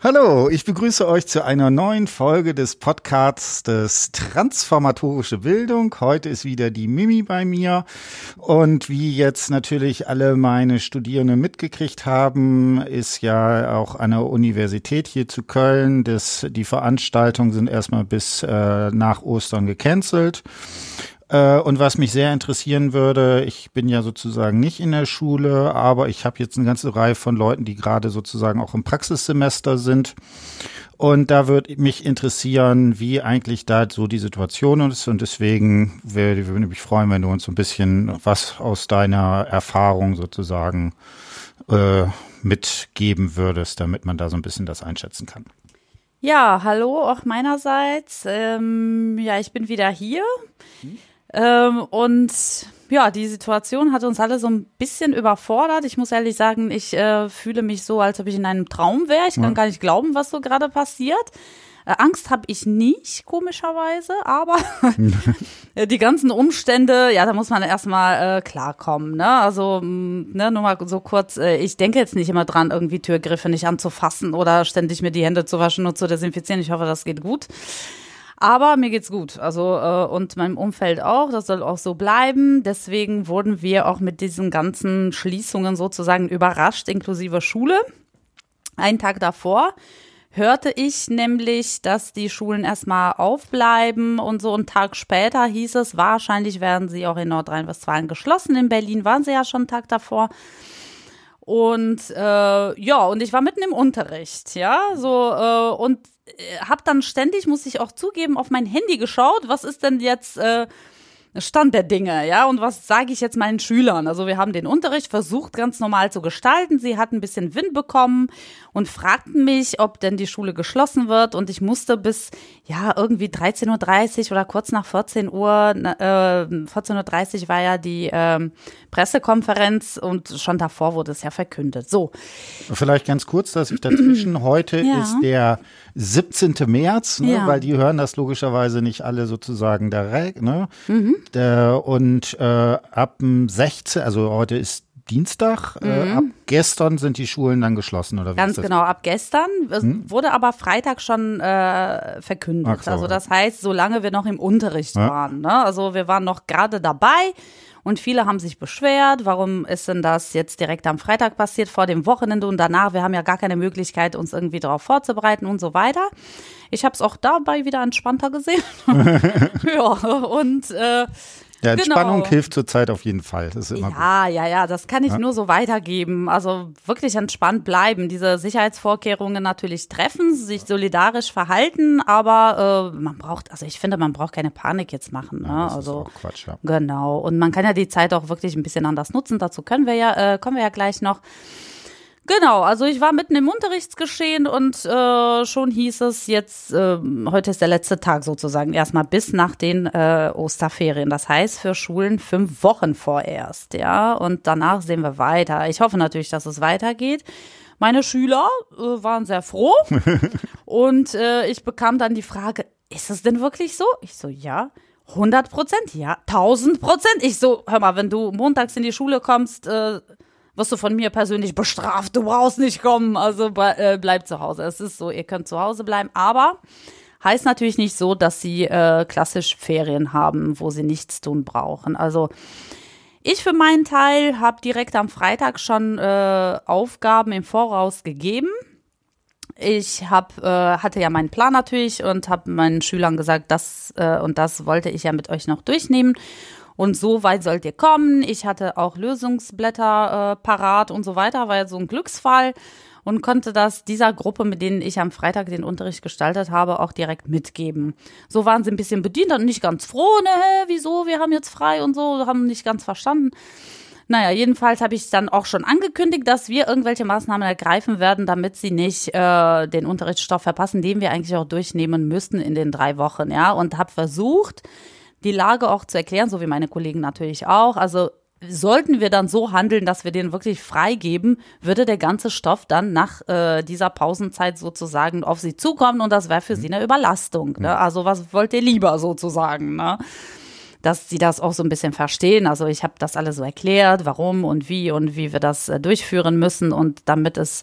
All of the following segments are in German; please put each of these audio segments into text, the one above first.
Hallo, ich begrüße euch zu einer neuen Folge des Podcasts des Transformatorische Bildung. Heute ist wieder die Mimi bei mir und wie jetzt natürlich alle meine Studierenden mitgekriegt haben, ist ja auch an der Universität hier zu Köln, das, die Veranstaltungen sind erstmal bis äh, nach Ostern gecancelt. Äh, und was mich sehr interessieren würde, ich bin ja sozusagen nicht in der Schule, aber ich habe jetzt eine ganze Reihe von Leuten, die gerade sozusagen auch im Praxissemester sind. Und da würde mich interessieren, wie eigentlich da so die Situation ist. Und deswegen würde ich mich freuen, wenn du uns so ein bisschen was aus deiner Erfahrung sozusagen äh, mitgeben würdest, damit man da so ein bisschen das einschätzen kann. Ja, hallo auch meinerseits. Ähm, ja, ich bin wieder hier. Hm? Ähm, und ja, die Situation hat uns alle so ein bisschen überfordert. Ich muss ehrlich sagen, ich äh, fühle mich so, als ob ich in einem Traum wäre. Ich kann ja. gar nicht glauben, was so gerade passiert. Äh, Angst habe ich nicht, komischerweise, aber die ganzen Umstände, ja, da muss man erstmal äh, klarkommen. Ne? Also, ne, nur mal so kurz, äh, ich denke jetzt nicht immer dran, irgendwie Türgriffe nicht anzufassen oder ständig mir die Hände zu waschen und zu desinfizieren. Ich hoffe, das geht gut. Aber mir geht's gut. Also äh, und meinem Umfeld auch. Das soll auch so bleiben. Deswegen wurden wir auch mit diesen ganzen Schließungen sozusagen überrascht, inklusive Schule. Einen Tag davor hörte ich nämlich, dass die Schulen erstmal aufbleiben und so einen Tag später hieß es, wahrscheinlich werden sie auch in Nordrhein-Westfalen geschlossen. In Berlin waren sie ja schon einen Tag davor. Und äh, ja, und ich war mitten im Unterricht, ja, so äh, und habe dann ständig, muss ich auch zugeben, auf mein Handy geschaut, was ist denn jetzt äh, Stand der Dinge, ja, und was sage ich jetzt meinen Schülern? Also wir haben den Unterricht versucht ganz normal zu gestalten. Sie hatten ein bisschen Wind bekommen und fragten mich, ob denn die Schule geschlossen wird und ich musste bis ja irgendwie 13:30 Uhr oder kurz nach 14 Uhr, äh, 14:30 Uhr war ja die äh, Pressekonferenz und schon davor wurde es ja verkündet. So. Vielleicht ganz kurz, dass ich dazwischen heute ja. ist der 17. März, ne, ja. weil die hören das logischerweise nicht alle sozusagen direkt. Ne? Mhm. Der, und äh, ab dem 16., also heute ist Dienstag. Äh, mhm. Äh, ab gestern sind die Schulen dann geschlossen, oder wie Ganz genau, ab gestern. Hm? Wurde aber Freitag schon äh, verkündet. So, also das heißt, solange wir noch im Unterricht ja. waren. Ne? Also wir waren noch gerade dabei. Und viele haben sich beschwert, warum ist denn das jetzt direkt am Freitag passiert, vor dem Wochenende und danach? Wir haben ja gar keine Möglichkeit, uns irgendwie darauf vorzubereiten und so weiter. Ich habe es auch dabei wieder entspannter gesehen. ja, und äh, ja, Entspannung genau. hilft zurzeit auf jeden Fall. Das ist immer ja, gut. ja, ja, das kann ich ja. nur so weitergeben. Also wirklich entspannt bleiben, diese Sicherheitsvorkehrungen natürlich treffen, sich solidarisch verhalten, aber äh, man braucht, also ich finde, man braucht keine Panik jetzt machen. Ne? Ja, das also ist auch Quatsch, ja. Genau. Und man kann ja die Zeit auch wirklich ein bisschen anders nutzen. Dazu können wir ja, äh, kommen wir ja gleich noch. Genau, also ich war mitten im Unterrichtsgeschehen und äh, schon hieß es jetzt, äh, heute ist der letzte Tag sozusagen, erstmal bis nach den äh, Osterferien. Das heißt für Schulen fünf Wochen vorerst, ja. Und danach sehen wir weiter. Ich hoffe natürlich, dass es weitergeht. Meine Schüler äh, waren sehr froh und äh, ich bekam dann die Frage, ist es denn wirklich so? Ich so, ja. 100 Prozent, ja, 1000 Prozent. Ich so, hör mal, wenn du montags in die Schule kommst, äh, wirst du von mir persönlich bestraft. Du brauchst nicht kommen. Also äh, bleib zu Hause. Es ist so, ihr könnt zu Hause bleiben. Aber heißt natürlich nicht so, dass sie äh, klassisch Ferien haben, wo sie nichts tun brauchen. Also ich für meinen Teil habe direkt am Freitag schon äh, Aufgaben im Voraus gegeben. Ich hab, äh, hatte ja meinen Plan natürlich und habe meinen Schülern gesagt, das äh, und das wollte ich ja mit euch noch durchnehmen. Und so weit sollt ihr kommen. Ich hatte auch Lösungsblätter äh, parat und so weiter, war ja so ein Glücksfall und konnte das dieser Gruppe, mit denen ich am Freitag den Unterricht gestaltet habe, auch direkt mitgeben. So waren sie ein bisschen bedient und nicht ganz froh, ne, wieso, wir haben jetzt frei und so, haben nicht ganz verstanden. Naja, jedenfalls habe ich dann auch schon angekündigt, dass wir irgendwelche Maßnahmen ergreifen werden, damit sie nicht äh, den Unterrichtsstoff verpassen, den wir eigentlich auch durchnehmen müssten in den drei Wochen, ja, und habe versucht, die Lage auch zu erklären, so wie meine Kollegen natürlich auch. Also sollten wir dann so handeln, dass wir den wirklich freigeben, würde der ganze Stoff dann nach äh, dieser Pausenzeit sozusagen auf sie zukommen und das wäre für mhm. sie eine Überlastung. Ne? Also was wollt ihr lieber sozusagen? Ne? Dass sie das auch so ein bisschen verstehen. Also ich habe das alles so erklärt, warum und wie und wie wir das äh, durchführen müssen und damit es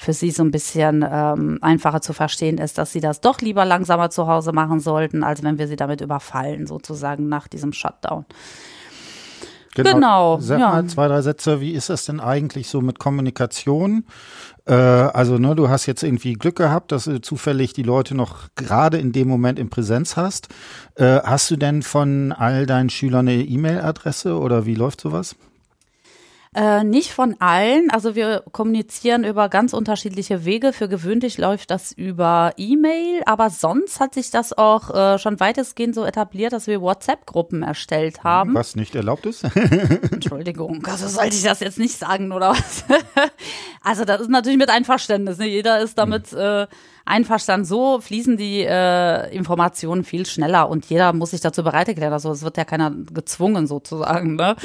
für sie so ein bisschen ähm, einfacher zu verstehen ist, dass sie das doch lieber langsamer zu Hause machen sollten, als wenn wir sie damit überfallen, sozusagen nach diesem Shutdown. Genau. genau Sag ja. mal zwei, drei Sätze. Wie ist das denn eigentlich so mit Kommunikation? Äh, also, ne, du hast jetzt irgendwie Glück gehabt, dass du zufällig die Leute noch gerade in dem Moment in Präsenz hast. Äh, hast du denn von all deinen Schülern eine E-Mail-Adresse oder wie läuft sowas? Äh, nicht von allen. Also wir kommunizieren über ganz unterschiedliche Wege. Für gewöhnlich läuft das über E-Mail, aber sonst hat sich das auch äh, schon weitestgehend so etabliert, dass wir WhatsApp-Gruppen erstellt haben. Was nicht erlaubt ist? Entschuldigung, also sollte ich das jetzt nicht sagen oder was? also das ist natürlich mit Einverständnis. Ne? Jeder ist damit äh, einverstanden. So fließen die äh, Informationen viel schneller und jeder muss sich dazu bereit erklären. Also es wird ja keiner gezwungen sozusagen. Ne?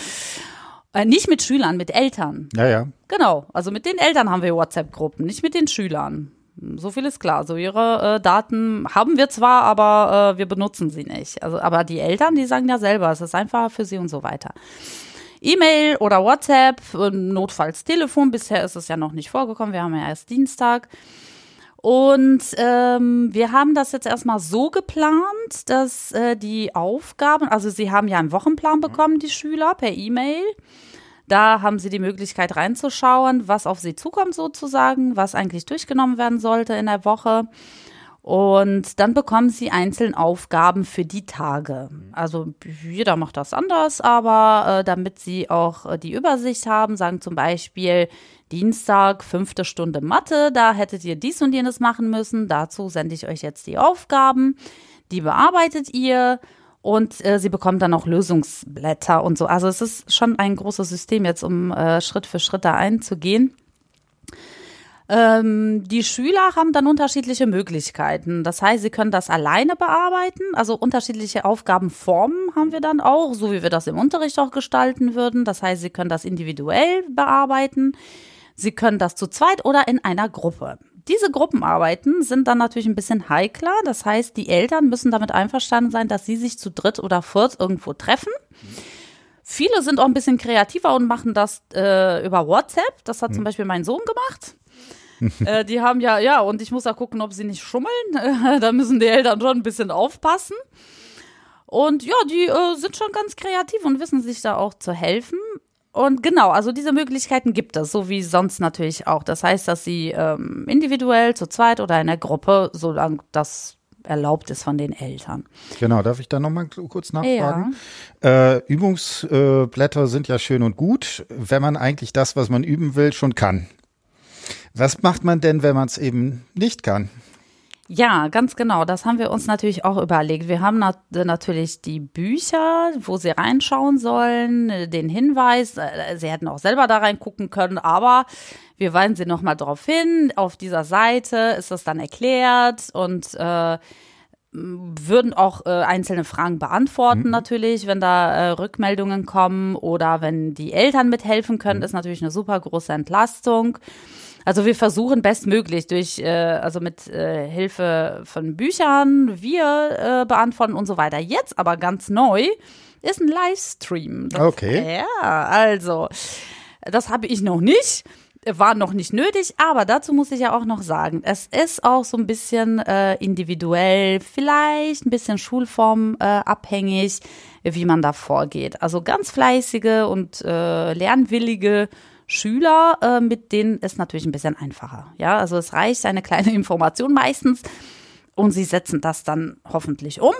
Äh, nicht mit Schülern, mit Eltern. Ja, ja. Genau. Also mit den Eltern haben wir WhatsApp-Gruppen, nicht mit den Schülern. So viel ist klar. So ihre äh, Daten haben wir zwar, aber äh, wir benutzen sie nicht. Also, aber die Eltern, die sagen ja selber, es ist einfacher für sie und so weiter. E-Mail oder WhatsApp, äh, notfalls Telefon. Bisher ist es ja noch nicht vorgekommen. Wir haben ja erst Dienstag. Und ähm, wir haben das jetzt erstmal so geplant, dass äh, die Aufgaben, also sie haben ja einen Wochenplan bekommen, die Schüler, per E-Mail. Da haben sie die Möglichkeit reinzuschauen, was auf sie zukommt sozusagen, was eigentlich durchgenommen werden sollte in der Woche. Und dann bekommen sie einzeln Aufgaben für die Tage. Also jeder macht das anders, aber äh, damit sie auch äh, die Übersicht haben, sagen zum Beispiel, Dienstag, fünfte Stunde Mathe, da hättet ihr dies und jenes machen müssen. Dazu sende ich euch jetzt die Aufgaben. Die bearbeitet ihr und äh, sie bekommt dann auch Lösungsblätter und so. Also es ist schon ein großes System jetzt, um äh, Schritt für Schritt da einzugehen. Ähm, die Schüler haben dann unterschiedliche Möglichkeiten. Das heißt, sie können das alleine bearbeiten. Also unterschiedliche Aufgabenformen haben wir dann auch, so wie wir das im Unterricht auch gestalten würden. Das heißt, sie können das individuell bearbeiten. Sie können das zu zweit oder in einer Gruppe. Diese Gruppenarbeiten sind dann natürlich ein bisschen heikler. Das heißt, die Eltern müssen damit einverstanden sein, dass sie sich zu dritt oder viert irgendwo treffen. Viele sind auch ein bisschen kreativer und machen das äh, über WhatsApp. Das hat zum mhm. Beispiel mein Sohn gemacht. äh, die haben ja, ja, und ich muss auch gucken, ob sie nicht schummeln. da müssen die Eltern schon ein bisschen aufpassen. Und ja, die äh, sind schon ganz kreativ und wissen sich da auch zu helfen. Und genau, also diese Möglichkeiten gibt es, so wie sonst natürlich auch. Das heißt, dass sie ähm, individuell, zu zweit oder in der Gruppe, solange das erlaubt ist von den Eltern. Genau, darf ich da nochmal kurz nachfragen? Ja. Äh, Übungsblätter sind ja schön und gut, wenn man eigentlich das, was man üben will, schon kann. Was macht man denn, wenn man es eben nicht kann? Ja, ganz genau. Das haben wir uns natürlich auch überlegt. Wir haben nat natürlich die Bücher, wo sie reinschauen sollen, den Hinweis. Äh, sie hätten auch selber da reingucken können, aber wir weisen sie nochmal darauf hin. Auf dieser Seite ist das dann erklärt und äh, würden auch äh, einzelne Fragen beantworten mhm. natürlich, wenn da äh, Rückmeldungen kommen oder wenn die Eltern mithelfen können, mhm. ist natürlich eine super große Entlastung. Also wir versuchen bestmöglich durch, äh, also mit äh, Hilfe von Büchern, wir äh, beantworten und so weiter. Jetzt aber ganz neu ist ein Livestream. Das, okay. Ja, also das habe ich noch nicht war noch nicht nötig, aber dazu muss ich ja auch noch sagen, es ist auch so ein bisschen äh, individuell, vielleicht ein bisschen schulformabhängig, äh, wie man da vorgeht. Also ganz fleißige und äh, lernwillige Schüler, äh, mit denen ist natürlich ein bisschen einfacher. Ja, also es reicht eine kleine Information meistens und sie setzen das dann hoffentlich um.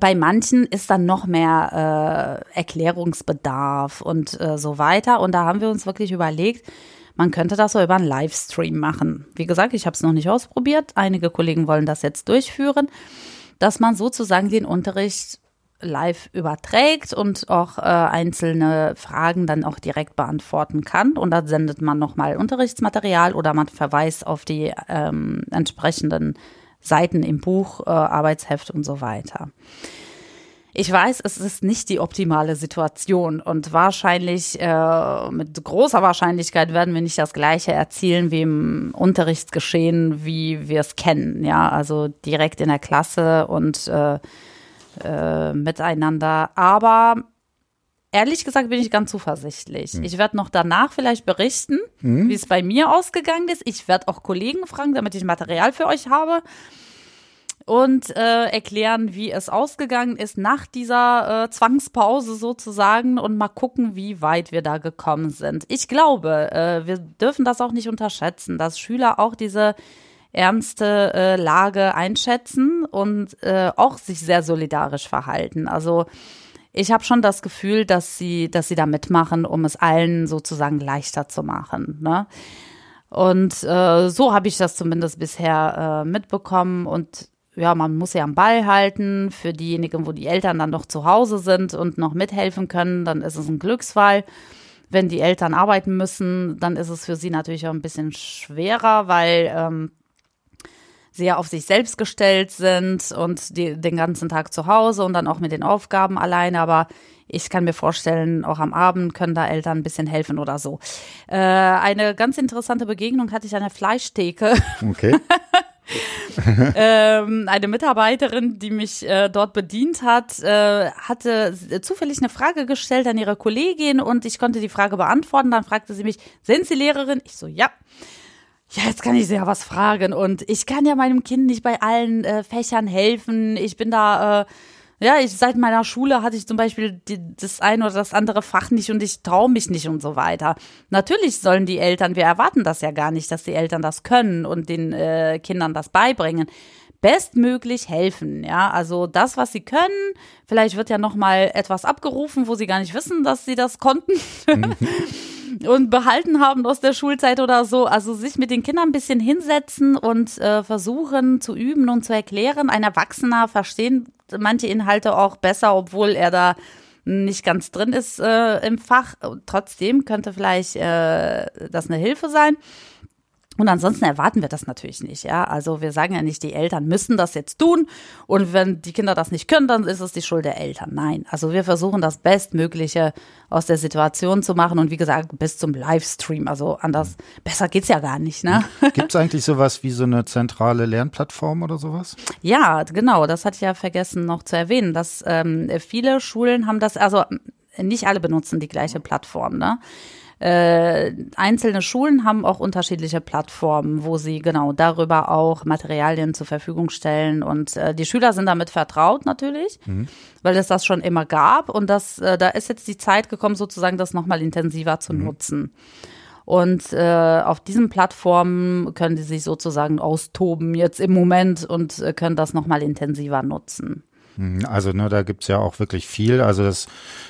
Bei manchen ist dann noch mehr äh, Erklärungsbedarf und äh, so weiter. Und da haben wir uns wirklich überlegt, man könnte das so über einen Livestream machen. Wie gesagt, ich habe es noch nicht ausprobiert. Einige Kollegen wollen das jetzt durchführen, dass man sozusagen den Unterricht live überträgt und auch äh, einzelne Fragen dann auch direkt beantworten kann. Und da sendet man nochmal Unterrichtsmaterial oder man verweist auf die ähm, entsprechenden Seiten im Buch, äh, Arbeitsheft und so weiter. Ich weiß, es ist nicht die optimale Situation und wahrscheinlich, äh, mit großer Wahrscheinlichkeit werden wir nicht das Gleiche erzielen wie im Unterrichtsgeschehen, wie wir es kennen. Ja, also direkt in der Klasse und äh, äh, miteinander. Aber ehrlich gesagt bin ich ganz zuversichtlich. Ich werde noch danach vielleicht berichten, wie es bei mir ausgegangen ist. Ich werde auch Kollegen fragen, damit ich Material für euch habe und äh, erklären, wie es ausgegangen ist nach dieser äh, Zwangspause sozusagen und mal gucken, wie weit wir da gekommen sind. Ich glaube, äh, wir dürfen das auch nicht unterschätzen, dass Schüler auch diese ernste äh, Lage einschätzen und äh, auch sich sehr solidarisch verhalten. Also ich habe schon das Gefühl, dass sie, dass sie da mitmachen, um es allen sozusagen leichter zu machen. Ne? Und äh, so habe ich das zumindest bisher äh, mitbekommen. Und ja, man muss ja am Ball halten. Für diejenigen, wo die Eltern dann noch zu Hause sind und noch mithelfen können, dann ist es ein Glücksfall. Wenn die Eltern arbeiten müssen, dann ist es für sie natürlich auch ein bisschen schwerer, weil ähm, ja auf sich selbst gestellt sind und die, den ganzen Tag zu Hause und dann auch mit den Aufgaben alleine. Aber ich kann mir vorstellen, auch am Abend können da Eltern ein bisschen helfen oder so. Äh, eine ganz interessante Begegnung hatte ich an der Fleischtheke. Okay. ähm, eine Mitarbeiterin, die mich äh, dort bedient hat, äh, hatte zufällig eine Frage gestellt an ihre Kollegin und ich konnte die Frage beantworten. Dann fragte sie mich, sind Sie Lehrerin? Ich so, ja. Ja, jetzt kann ich sie ja was fragen und ich kann ja meinem Kind nicht bei allen äh, Fächern helfen. Ich bin da äh, ja, ich seit meiner Schule hatte ich zum Beispiel die, das eine oder das andere Fach nicht und ich traue mich nicht und so weiter. Natürlich sollen die Eltern, wir erwarten das ja gar nicht, dass die Eltern das können und den äh, Kindern das beibringen bestmöglich helfen. Ja, also das, was sie können, vielleicht wird ja noch mal etwas abgerufen, wo sie gar nicht wissen, dass sie das konnten. und behalten haben aus der Schulzeit oder so. Also sich mit den Kindern ein bisschen hinsetzen und äh, versuchen zu üben und zu erklären. Ein Erwachsener verstehen manche Inhalte auch besser, obwohl er da nicht ganz drin ist äh, im Fach. Trotzdem könnte vielleicht äh, das eine Hilfe sein. Und ansonsten erwarten wir das natürlich nicht, ja. Also wir sagen ja nicht, die Eltern müssen das jetzt tun und wenn die Kinder das nicht können, dann ist es die Schuld der Eltern. Nein, also wir versuchen das Bestmögliche aus der Situation zu machen und wie gesagt, bis zum Livestream. Also anders, besser geht's ja gar nicht, ne? Gibt es eigentlich sowas wie so eine zentrale Lernplattform oder sowas? Ja, genau, das hatte ich ja vergessen noch zu erwähnen, dass ähm, viele Schulen haben das, also nicht alle benutzen die gleiche Plattform, ne? Äh, einzelne Schulen haben auch unterschiedliche Plattformen, wo sie genau darüber auch Materialien zur Verfügung stellen. Und äh, die Schüler sind damit vertraut natürlich, mhm. weil es das schon immer gab. Und das, äh, da ist jetzt die Zeit gekommen, sozusagen das nochmal intensiver zu mhm. nutzen. Und äh, auf diesen Plattformen können die sich sozusagen austoben jetzt im Moment und äh, können das nochmal intensiver nutzen. Mhm, also ne, da gibt's ja auch wirklich viel. Also das,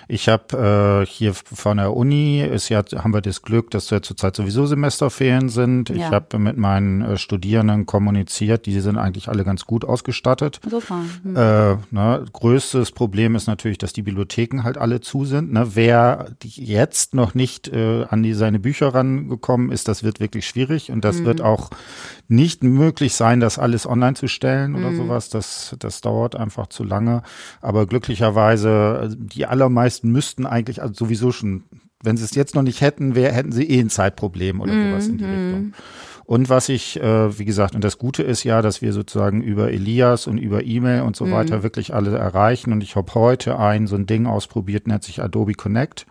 ich habe äh, hier von der Uni ist ja haben wir das Glück, dass ja zurzeit sowieso Semesterferien sind. Ja. Ich habe mit meinen äh, Studierenden kommuniziert, die sind eigentlich alle ganz gut ausgestattet. Super. Mhm. Äh, ne, größtes Problem ist natürlich, dass die Bibliotheken halt alle zu sind. Ne? Wer jetzt noch nicht äh, an die seine Bücher rangekommen ist, das wird wirklich schwierig und das mhm. wird auch nicht möglich sein, das alles online zu stellen oder mhm. sowas. Das, das dauert einfach zu lange. Aber glücklicherweise, die allermeisten müssten eigentlich also sowieso schon, wenn sie es jetzt noch nicht hätten, wär, hätten sie eh ein Zeitproblem oder sowas in die mhm. Richtung. Und was ich, äh, wie gesagt, und das Gute ist ja, dass wir sozusagen über Elias und über E-Mail und so mhm. weiter wirklich alle erreichen. Und ich habe heute ein so ein Ding ausprobiert, nennt sich Adobe Connect.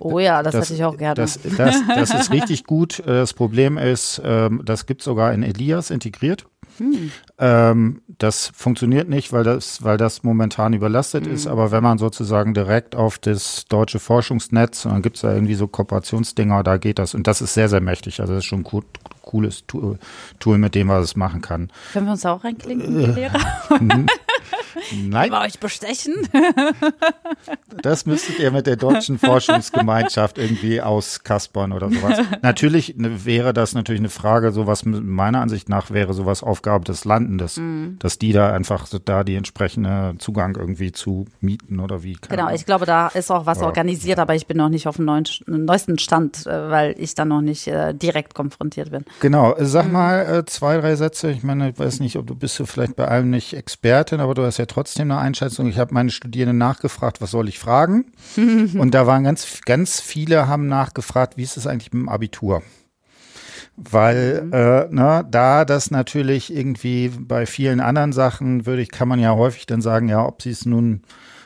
Oh ja, das, das hätte ich auch gerne. Das, das, das ist richtig gut. Das Problem ist, ähm, das gibt sogar in Elias integriert. Hm. Ähm, das funktioniert nicht, weil das, weil das momentan überlastet hm. ist. Aber wenn man sozusagen direkt auf das deutsche Forschungsnetz, und dann gibt es da irgendwie so Kooperationsdinger, da geht das. Und das ist sehr, sehr mächtig. Also das ist schon gut, cooles Tool, mit dem man es machen kann. Können wir uns auch reinklinken, äh, Lehrer? Nein. wir euch bestechen? das müsstet ihr mit der deutschen Forschungsgemeinschaft irgendwie auskaspern oder sowas. Natürlich ne, wäre das natürlich eine Frage, sowas meiner Ansicht nach wäre sowas Aufgabe des Landes, mhm. dass die da einfach da die entsprechende Zugang irgendwie zu mieten oder wie. Genau, ich glaube, da ist auch was organisiert, aber ich bin noch nicht auf dem neuen, neuesten Stand, äh, weil ich da noch nicht äh, direkt konfrontiert bin. Genau, sag mhm. mal äh, zwei, drei Sätze. Ich meine, ich weiß nicht, ob du bist du vielleicht bei allem nicht Expertin, aber du hast ja trotzdem eine Einschätzung. Ich habe meine Studierenden nachgefragt, was soll ich fragen? Und da waren ganz, ganz viele haben nachgefragt, wie ist es eigentlich mit dem Abitur? Weil mhm. äh, ne, da das natürlich irgendwie bei vielen anderen Sachen würde ich, kann man ja häufig dann sagen, ja, ob sie es nun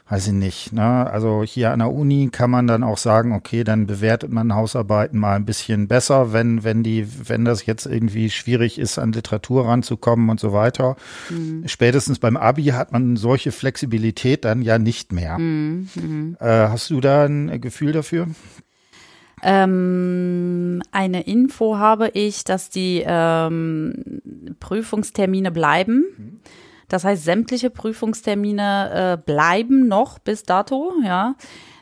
weiß ich nicht. Ne? Also hier an der Uni kann man dann auch sagen, okay, dann bewertet man Hausarbeiten mal ein bisschen besser, wenn, wenn die, wenn das jetzt irgendwie schwierig ist, an Literatur ranzukommen und so weiter. Mhm. Spätestens beim Abi hat man solche Flexibilität dann ja nicht mehr. Mhm. mhm. Äh, hast du da ein Gefühl dafür? Ähm, eine Info habe ich, dass die ähm, Prüfungstermine bleiben. Das heißt, sämtliche Prüfungstermine äh, bleiben noch bis dato, ja.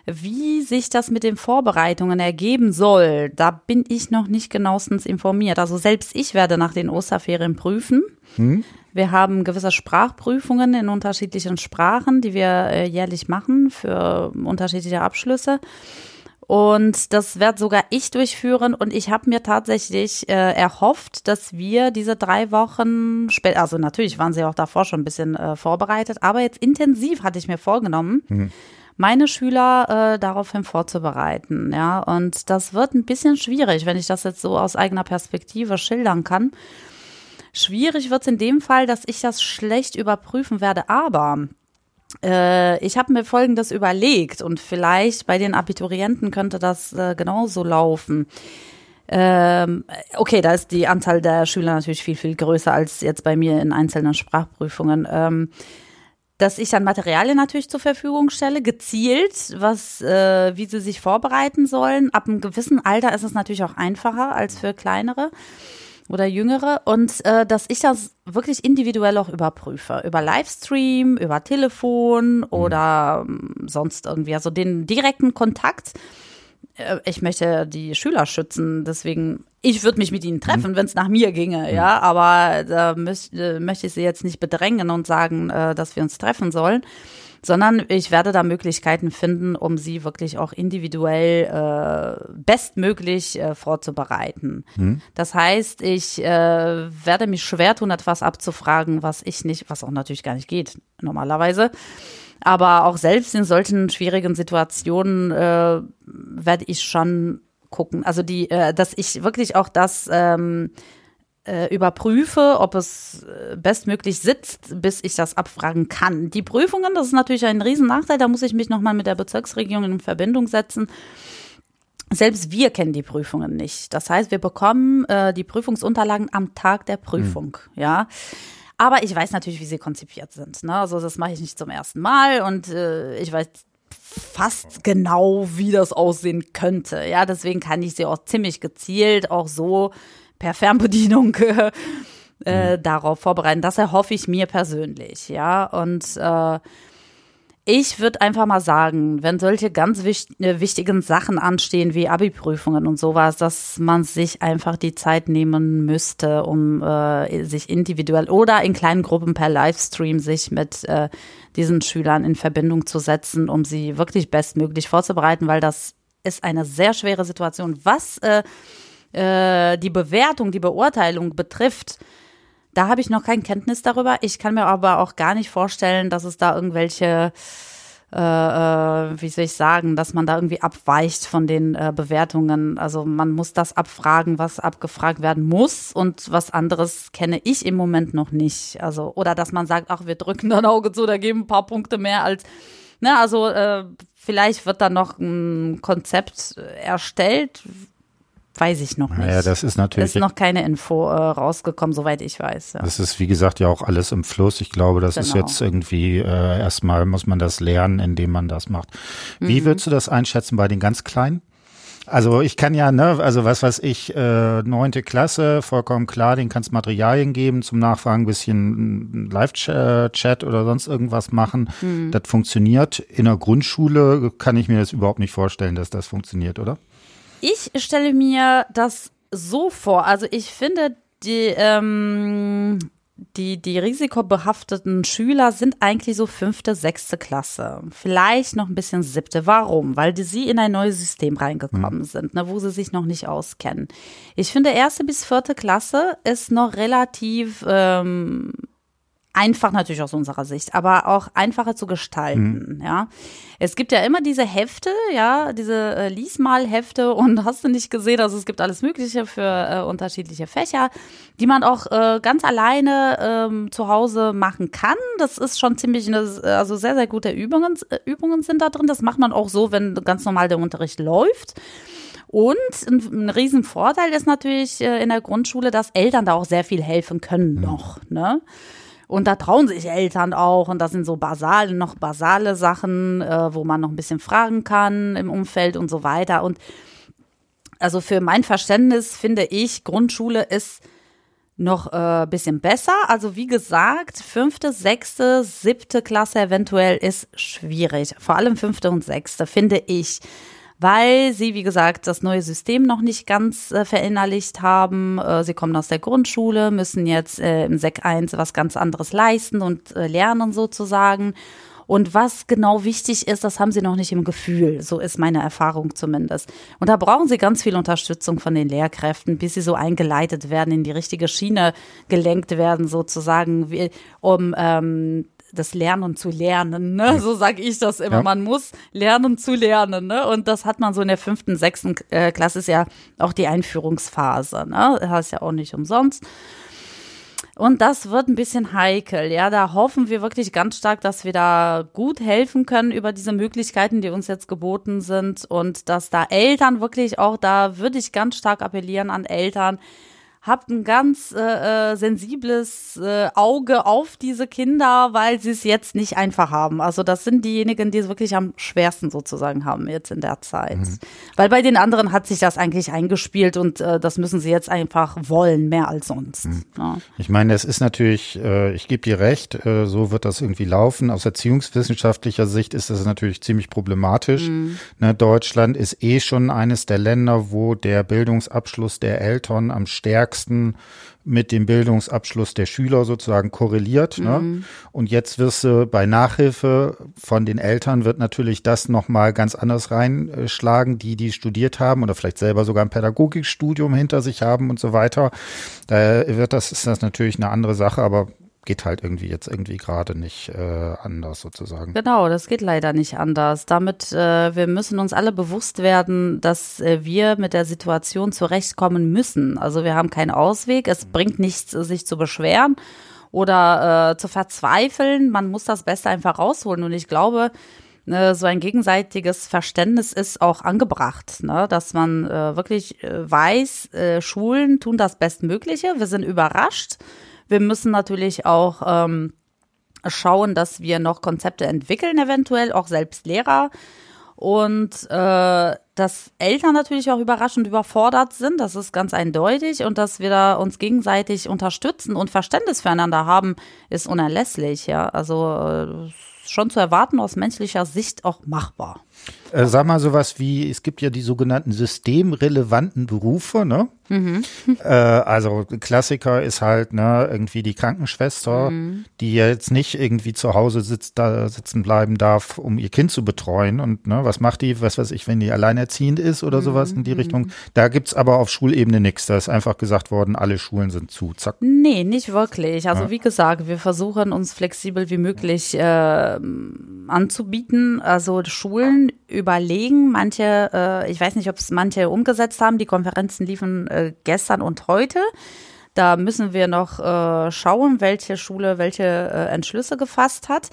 Wie sich das mit den Vorbereitungen ergeben soll, da bin ich noch nicht genauestens informiert. Also selbst ich werde nach den Osterferien prüfen. Hm. Wir haben gewisse Sprachprüfungen in unterschiedlichen Sprachen, die wir äh, jährlich machen für unterschiedliche Abschlüsse. Und das werde sogar ich durchführen. Und ich habe mir tatsächlich äh, erhofft, dass wir diese drei Wochen später, also natürlich waren sie auch davor schon ein bisschen äh, vorbereitet, aber jetzt intensiv hatte ich mir vorgenommen, mhm. meine Schüler äh, daraufhin vorzubereiten. Ja, und das wird ein bisschen schwierig, wenn ich das jetzt so aus eigener Perspektive schildern kann. Schwierig wird es in dem Fall, dass ich das schlecht überprüfen werde, aber ich habe mir Folgendes überlegt und vielleicht bei den Abiturienten könnte das äh, genauso laufen. Ähm, okay, da ist die Anzahl der Schüler natürlich viel, viel größer als jetzt bei mir in einzelnen Sprachprüfungen. Ähm, dass ich dann Materialien natürlich zur Verfügung stelle, gezielt, was, äh, wie sie sich vorbereiten sollen. Ab einem gewissen Alter ist es natürlich auch einfacher als für kleinere oder Jüngere und äh, dass ich das wirklich individuell auch überprüfe. Über Livestream, über Telefon mhm. oder mhm. sonst irgendwie. Also den direkten Kontakt. Äh, ich möchte die Schüler schützen, deswegen, ich würde mich mit ihnen treffen, mhm. wenn es nach mir ginge, mhm. ja, aber da äh, möchte ich sie jetzt nicht bedrängen und sagen, äh, dass wir uns treffen sollen sondern ich werde da Möglichkeiten finden, um sie wirklich auch individuell äh, bestmöglich äh, vorzubereiten. Hm. Das heißt, ich äh, werde mich schwer tun, etwas abzufragen, was ich nicht, was auch natürlich gar nicht geht normalerweise. Aber auch selbst in solchen schwierigen Situationen äh, werde ich schon gucken. Also die, äh, dass ich wirklich auch das ähm, äh, überprüfe, ob es äh, bestmöglich sitzt, bis ich das abfragen kann. Die Prüfungen, das ist natürlich ein Riesennachteil, da muss ich mich nochmal mit der Bezirksregierung in Verbindung setzen. Selbst wir kennen die Prüfungen nicht. Das heißt, wir bekommen äh, die Prüfungsunterlagen am Tag der Prüfung, mhm. ja. Aber ich weiß natürlich, wie sie konzipiert sind. Ne? Also das mache ich nicht zum ersten Mal und äh, ich weiß fast genau, wie das aussehen könnte. Ja, deswegen kann ich sie auch ziemlich gezielt auch so per Fernbedienung äh, äh, darauf vorbereiten. Das erhoffe ich mir persönlich, ja. Und äh, ich würde einfach mal sagen, wenn solche ganz wichtig, äh, wichtigen Sachen anstehen wie Abi-Prüfungen und sowas, dass man sich einfach die Zeit nehmen müsste, um äh, sich individuell oder in kleinen Gruppen per Livestream sich mit äh, diesen Schülern in Verbindung zu setzen, um sie wirklich bestmöglich vorzubereiten, weil das ist eine sehr schwere Situation. Was äh, äh, die Bewertung, die Beurteilung betrifft, da habe ich noch keine Kenntnis darüber. Ich kann mir aber auch gar nicht vorstellen, dass es da irgendwelche, äh, äh, wie soll ich sagen, dass man da irgendwie abweicht von den äh, Bewertungen. Also man muss das abfragen, was abgefragt werden muss und was anderes kenne ich im Moment noch nicht. Also oder dass man sagt, ach, wir drücken ein Auge zu, da geben ein paar Punkte mehr als Ne, also äh, vielleicht wird da noch ein Konzept erstellt, Weiß ich noch nicht. Ja, das ist natürlich. Ist noch keine Info äh, rausgekommen, soweit ich weiß. Ja. Das ist, wie gesagt, ja auch alles im Fluss. Ich glaube, das genau. ist jetzt irgendwie, äh, erstmal muss man das lernen, indem man das macht. Wie mhm. würdest du das einschätzen bei den ganz Kleinen? Also ich kann ja, ne, also was weiß ich, äh, neunte Klasse, vollkommen klar, den kannst Materialien geben zum Nachfragen, bisschen Live-Chat oder sonst irgendwas machen. Mhm. Das funktioniert. In der Grundschule kann ich mir das überhaupt nicht vorstellen, dass das funktioniert, oder? Ich stelle mir das so vor. Also ich finde, die, ähm, die, die risikobehafteten Schüler sind eigentlich so fünfte, sechste Klasse. Vielleicht noch ein bisschen siebte. Warum? Weil die, sie in ein neues System reingekommen mhm. sind, ne, wo sie sich noch nicht auskennen. Ich finde, erste bis vierte Klasse ist noch relativ ähm, einfach natürlich aus unserer Sicht, aber auch einfacher zu gestalten, mhm. ja. Es gibt ja immer diese Hefte, ja, diese äh, Liesmal-Hefte und hast du nicht gesehen, also es gibt alles Mögliche für äh, unterschiedliche Fächer, die man auch äh, ganz alleine ähm, zu Hause machen kann. Das ist schon ziemlich, also sehr, sehr gute Übungen, äh, Übungen sind da drin. Das macht man auch so, wenn ganz normal der Unterricht läuft. Und ein, ein Riesenvorteil ist natürlich äh, in der Grundschule, dass Eltern da auch sehr viel helfen können noch. Ne? Und da trauen sich Eltern auch. Und das sind so basale, noch basale Sachen, äh, wo man noch ein bisschen fragen kann im Umfeld und so weiter. Und also für mein Verständnis finde ich, Grundschule ist noch ein äh, bisschen besser. Also wie gesagt, fünfte, sechste, siebte Klasse eventuell ist schwierig. Vor allem fünfte und sechste, finde ich weil sie, wie gesagt, das neue System noch nicht ganz äh, verinnerlicht haben. Äh, sie kommen aus der Grundschule, müssen jetzt äh, im Sek 1 was ganz anderes leisten und äh, lernen sozusagen. Und was genau wichtig ist, das haben sie noch nicht im Gefühl. So ist meine Erfahrung zumindest. Und da brauchen sie ganz viel Unterstützung von den Lehrkräften, bis sie so eingeleitet werden, in die richtige Schiene gelenkt werden, sozusagen, um ähm, das Lernen zu lernen, ne? So sage ich das immer. Ja. Man muss lernen zu lernen, ne? Und das hat man so in der fünften, sechsten äh, Klasse ist ja auch die Einführungsphase, ne? Das ist ja auch nicht umsonst. Und das wird ein bisschen heikel. Ja, da hoffen wir wirklich ganz stark, dass wir da gut helfen können über diese Möglichkeiten, die uns jetzt geboten sind und dass da Eltern wirklich auch, da würde ich ganz stark appellieren an Eltern, habt ein ganz äh, äh, sensibles äh, Auge auf diese Kinder, weil sie es jetzt nicht einfach haben. Also das sind diejenigen, die es wirklich am schwersten sozusagen haben jetzt in der Zeit. Mhm. Weil bei den anderen hat sich das eigentlich eingespielt und äh, das müssen sie jetzt einfach wollen, mehr als sonst. Mhm. Ja. Ich meine, es ist natürlich, äh, ich gebe dir recht, äh, so wird das irgendwie laufen. Aus erziehungswissenschaftlicher Sicht ist das natürlich ziemlich problematisch. Mhm. Ne, Deutschland ist eh schon eines der Länder, wo der Bildungsabschluss der Eltern am stärksten stärksten mit dem Bildungsabschluss der Schüler sozusagen korreliert. Ne? Mhm. Ne? Und jetzt wirst du bei Nachhilfe von den Eltern wird natürlich das nochmal ganz anders reinschlagen, die, die studiert haben oder vielleicht selber sogar ein Pädagogikstudium hinter sich haben und so weiter. Da wird das, ist das natürlich eine andere Sache, aber geht halt irgendwie jetzt irgendwie gerade nicht äh, anders sozusagen. Genau, das geht leider nicht anders. Damit, äh, wir müssen uns alle bewusst werden, dass äh, wir mit der Situation zurechtkommen müssen. Also wir haben keinen Ausweg. Es bringt nichts, sich zu beschweren oder äh, zu verzweifeln. Man muss das Beste einfach rausholen. Und ich glaube, ne, so ein gegenseitiges Verständnis ist auch angebracht, ne? dass man äh, wirklich äh, weiß, äh, Schulen tun das Bestmögliche. Wir sind überrascht wir müssen natürlich auch ähm, schauen, dass wir noch Konzepte entwickeln, eventuell auch selbst Lehrer. Und äh, dass Eltern natürlich auch überrascht und überfordert sind, das ist ganz eindeutig. Und dass wir da uns gegenseitig unterstützen und Verständnis füreinander haben, ist unerlässlich. Ja, also äh, schon zu erwarten aus menschlicher Sicht auch machbar. Äh, sag mal sowas wie, es gibt ja die sogenannten systemrelevanten Berufe, ne? Mhm. Äh, also Klassiker ist halt ne irgendwie die Krankenschwester, mhm. die jetzt nicht irgendwie zu Hause sitzt, da sitzen bleiben darf, um ihr Kind zu betreuen. Und ne, was macht die, was weiß ich, wenn die alleinerziehend ist oder mhm. sowas in die Richtung. Da gibt's aber auf Schulebene nichts. Da ist einfach gesagt worden, alle Schulen sind zu. Zack. Nee, nicht wirklich. Also ja. wie gesagt, wir versuchen uns flexibel wie möglich äh, anzubieten. Also Schulen überlegen. Manche, äh, ich weiß nicht, ob es manche umgesetzt haben. Die Konferenzen liefen äh, gestern und heute. Da müssen wir noch äh, schauen, welche Schule welche äh, Entschlüsse gefasst hat.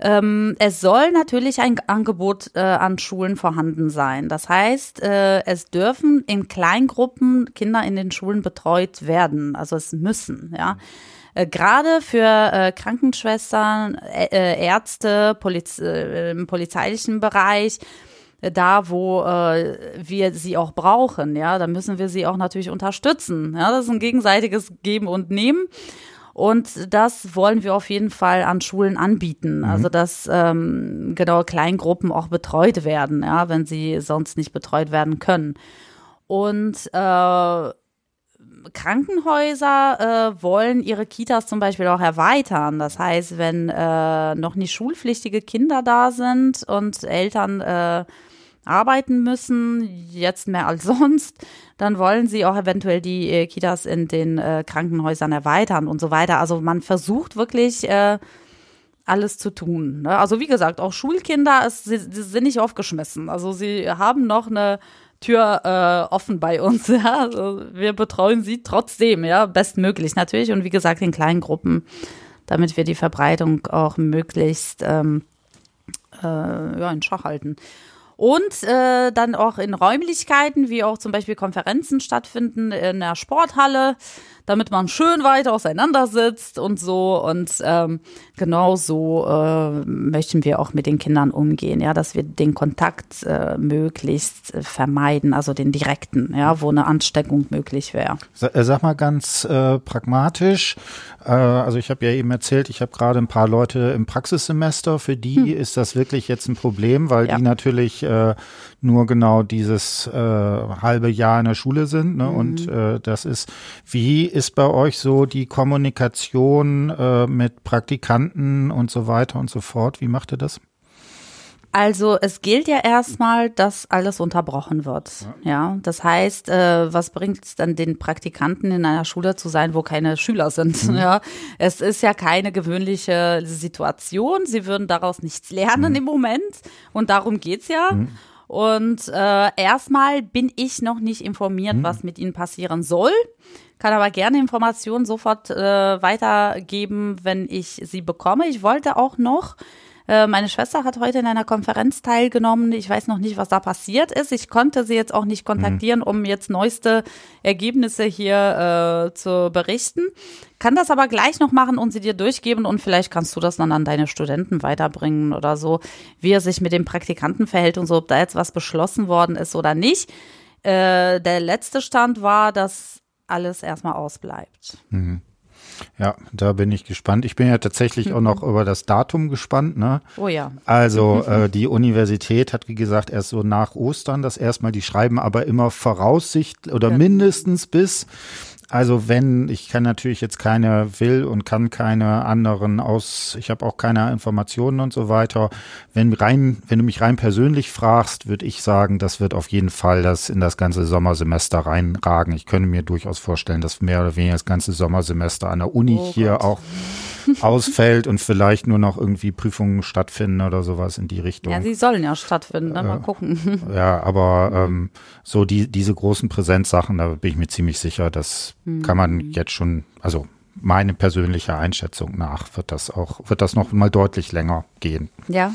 Ähm, es soll natürlich ein Angebot äh, an Schulen vorhanden sein. Das heißt, äh, es dürfen in Kleingruppen Kinder in den Schulen betreut werden. Also es müssen, ja. Äh, Gerade für äh, Krankenschwestern, äh, Ärzte, Poliz äh, im polizeilichen Bereich, da, wo äh, wir sie auch brauchen, ja, da müssen wir sie auch natürlich unterstützen. Ja, das ist ein gegenseitiges Geben und Nehmen. Und das wollen wir auf jeden Fall an Schulen anbieten. Mhm. Also dass ähm, genau Kleingruppen auch betreut werden, ja, wenn sie sonst nicht betreut werden können. Und äh, Krankenhäuser äh, wollen ihre Kitas zum Beispiel auch erweitern. Das heißt, wenn äh, noch nicht schulpflichtige Kinder da sind und Eltern äh, arbeiten müssen, jetzt mehr als sonst, dann wollen sie auch eventuell die äh, Kitas in den äh, Krankenhäusern erweitern und so weiter. Also man versucht wirklich äh, alles zu tun. Ne? Also wie gesagt, auch Schulkinder, sie sind nicht aufgeschmissen. Also sie haben noch eine Tür äh, offen bei uns. Ja? Also wir betreuen sie trotzdem, ja, bestmöglich natürlich und wie gesagt in kleinen Gruppen, damit wir die Verbreitung auch möglichst ähm, äh, ja, in Schach halten. Und äh, dann auch in Räumlichkeiten, wie auch zum Beispiel Konferenzen stattfinden in der Sporthalle damit man schön weit auseinander sitzt und so. Und ähm, genau so äh, möchten wir auch mit den Kindern umgehen, ja, dass wir den Kontakt äh, möglichst äh, vermeiden, also den direkten, ja, wo eine Ansteckung möglich wäre. Äh, sag mal ganz äh, pragmatisch, äh, also ich habe ja eben erzählt, ich habe gerade ein paar Leute im Praxissemester, für die hm. ist das wirklich jetzt ein Problem, weil ja. die natürlich nur genau dieses äh, halbe Jahr in der Schule sind. Ne? Mhm. Und äh, das ist, wie ist bei euch so die Kommunikation äh, mit Praktikanten und so weiter und so fort? Wie macht ihr das? Also es gilt ja erstmal, dass alles unterbrochen wird. Ja, ja das heißt, äh, was bringt es dann den Praktikanten in einer Schule zu sein, wo keine Schüler sind? Mhm. Ja, es ist ja keine gewöhnliche Situation. Sie würden daraus nichts lernen mhm. im Moment und darum geht's ja. Mhm. Und äh, erstmal bin ich noch nicht informiert, mhm. was mit ihnen passieren soll. Kann aber gerne Informationen sofort äh, weitergeben, wenn ich sie bekomme. Ich wollte auch noch meine Schwester hat heute in einer Konferenz teilgenommen. Ich weiß noch nicht, was da passiert ist. Ich konnte sie jetzt auch nicht kontaktieren, mhm. um jetzt neueste Ergebnisse hier äh, zu berichten. Kann das aber gleich noch machen und sie dir durchgeben und vielleicht kannst du das dann an deine Studenten weiterbringen oder so, wie er sich mit dem Praktikanten verhält und so, ob da jetzt was beschlossen worden ist oder nicht. Äh, der letzte Stand war, dass alles erstmal ausbleibt. Mhm. Ja, da bin ich gespannt. Ich bin ja tatsächlich mhm. auch noch über das Datum gespannt. Ne? Oh ja. Also äh, die Universität hat, wie gesagt, erst so nach Ostern das erstmal, die schreiben aber immer voraussichtlich oder ja. mindestens bis also wenn, ich kann natürlich jetzt keine, will und kann keine anderen aus, ich habe auch keine Informationen und so weiter. Wenn rein, wenn du mich rein persönlich fragst, würde ich sagen, das wird auf jeden Fall das in das ganze Sommersemester reinragen. Ich könnte mir durchaus vorstellen, dass mehr oder weniger das ganze Sommersemester an der Uni oh hier Gott. auch ausfällt und vielleicht nur noch irgendwie Prüfungen stattfinden oder sowas in die Richtung. Ja, sie sollen ja stattfinden, dann mal gucken. Ja, aber ähm, so die, diese großen Präsenzsachen, da bin ich mir ziemlich sicher, das hm. kann man jetzt schon, also meine persönliche Einschätzung nach wird das auch, wird das noch mal deutlich länger gehen. Ja.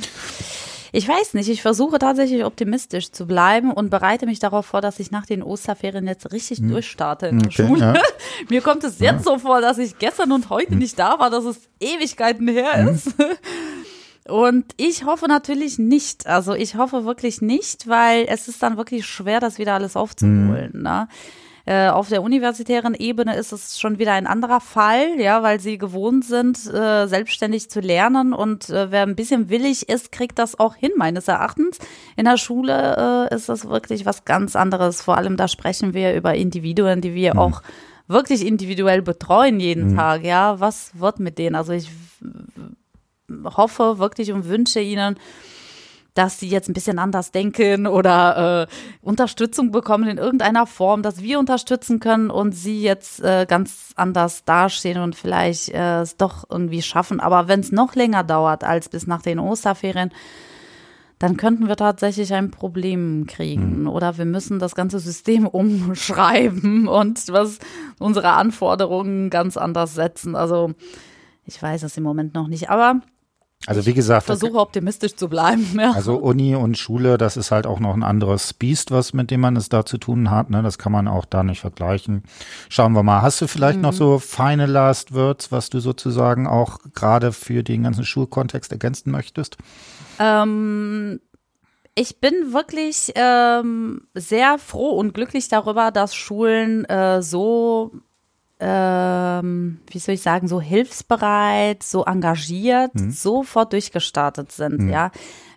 Ich weiß nicht, ich versuche tatsächlich optimistisch zu bleiben und bereite mich darauf vor, dass ich nach den Osterferien jetzt richtig hm. durchstarte in der okay, Schule. Ja. Mir kommt es jetzt ja. so vor, dass ich gestern und heute hm. nicht da war, dass es Ewigkeiten her hm. ist. Und ich hoffe natürlich nicht. Also ich hoffe wirklich nicht, weil es ist dann wirklich schwer, das wieder alles aufzuholen. Mhm. Ne? Äh, auf der universitären Ebene ist es schon wieder ein anderer Fall, ja, weil sie gewohnt sind, äh, selbstständig zu lernen und äh, wer ein bisschen willig ist, kriegt das auch hin, meines Erachtens. In der Schule äh, ist das wirklich was ganz anderes. Vor allem da sprechen wir über Individuen, die wir mhm. auch wirklich individuell betreuen jeden mhm. Tag, ja. Was wird mit denen? Also ich hoffe wirklich und wünsche ihnen, dass sie jetzt ein bisschen anders denken oder äh, Unterstützung bekommen in irgendeiner Form, dass wir unterstützen können und sie jetzt äh, ganz anders dastehen und vielleicht äh, es doch irgendwie schaffen. Aber wenn es noch länger dauert als bis nach den Osterferien, dann könnten wir tatsächlich ein Problem kriegen. Mhm. Oder wir müssen das ganze System umschreiben und was unsere Anforderungen ganz anders setzen. Also ich weiß es im Moment noch nicht. Aber also wie gesagt, ich versuche optimistisch zu bleiben. Ja. Also Uni und Schule, das ist halt auch noch ein anderes Biest, was mit dem man es da zu tun hat. Ne? Das kann man auch da nicht vergleichen. Schauen wir mal. Hast du vielleicht mhm. noch so feine Last Words, was du sozusagen auch gerade für den ganzen Schulkontext ergänzen möchtest? Ähm, ich bin wirklich ähm, sehr froh und glücklich darüber, dass Schulen äh, so ähm, wie soll ich sagen, so hilfsbereit, so engagiert, mhm. sofort durchgestartet sind, mhm. ja.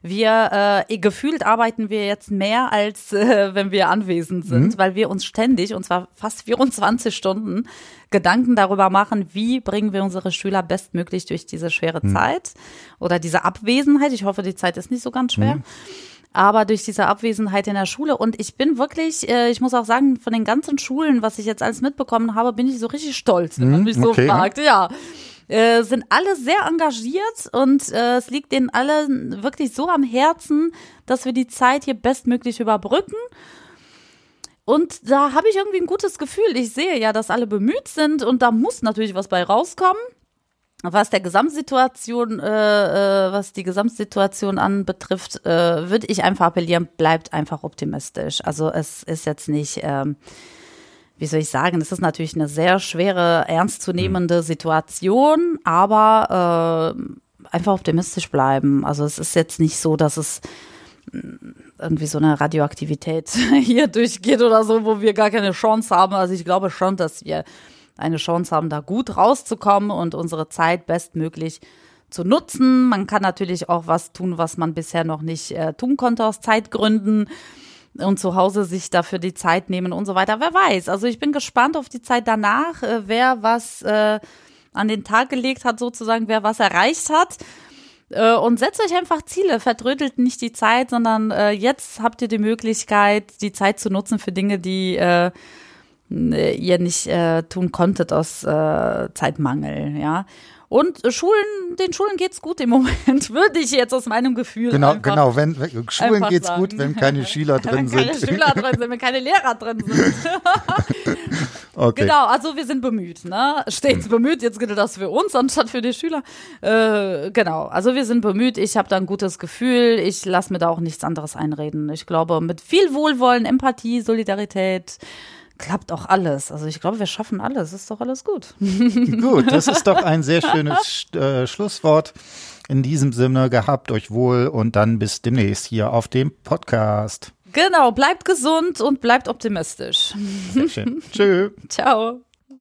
Wir, äh, gefühlt arbeiten wir jetzt mehr als äh, wenn wir anwesend sind, mhm. weil wir uns ständig, und zwar fast 24 Stunden, Gedanken darüber machen, wie bringen wir unsere Schüler bestmöglich durch diese schwere mhm. Zeit oder diese Abwesenheit. Ich hoffe, die Zeit ist nicht so ganz schwer. Aber durch diese Abwesenheit in der Schule und ich bin wirklich, äh, ich muss auch sagen, von den ganzen Schulen, was ich jetzt alles mitbekommen habe, bin ich so richtig stolz, wenn man Mhm, mich so okay. fragt. Ja. Äh, sind alle sehr engagiert und äh, es liegt denen allen wirklich so am Herzen, dass wir die Zeit hier bestmöglich überbrücken. Und da habe ich irgendwie ein gutes Gefühl. Ich sehe ja, dass alle bemüht sind und da muss natürlich was bei rauskommen. Was der Gesamtsituation, äh, äh, was die Gesamtsituation anbetrifft, äh, würde ich einfach appellieren, bleibt einfach optimistisch. Also es ist jetzt nicht, ähm, wie soll ich sagen, es ist natürlich eine sehr schwere, ernstzunehmende Situation, aber äh, einfach optimistisch bleiben. Also es ist jetzt nicht so, dass es mh, irgendwie so eine Radioaktivität hier durchgeht oder so, wo wir gar keine Chance haben. Also ich glaube schon, dass wir eine Chance haben, da gut rauszukommen und unsere Zeit bestmöglich zu nutzen. Man kann natürlich auch was tun, was man bisher noch nicht äh, tun konnte aus Zeitgründen und zu Hause sich dafür die Zeit nehmen und so weiter. Wer weiß. Also ich bin gespannt auf die Zeit danach, äh, wer was äh, an den Tag gelegt hat, sozusagen, wer was erreicht hat. Äh, und setzt euch einfach Ziele, vertrödelt nicht die Zeit, sondern äh, jetzt habt ihr die Möglichkeit, die Zeit zu nutzen für Dinge, die äh, ihr nicht äh, tun konntet aus äh, Zeitmangel, ja. Und äh, Schulen, den Schulen geht's gut im Moment, würde ich jetzt aus meinem Gefühl Genau, einfach, genau. Wenn, wenn Schulen geht's sagen. gut, wenn keine Schüler drin wenn keine sind. Schüler drin sind, wenn keine Lehrer drin sind. Okay. Genau, also wir sind bemüht, ne? Stets bemüht, jetzt gilt das für uns anstatt für die Schüler. Äh, genau, also wir sind bemüht, ich habe da ein gutes Gefühl, ich lasse mir da auch nichts anderes einreden. Ich glaube, mit viel Wohlwollen, Empathie, Solidarität klappt auch alles. Also ich glaube, wir schaffen alles, ist doch alles gut. Gut, das ist doch ein sehr schönes äh, Schlusswort. In diesem Sinne, gehabt euch wohl und dann bis demnächst hier auf dem Podcast. Genau, bleibt gesund und bleibt optimistisch. Sehr schön. Tschö. Ciao.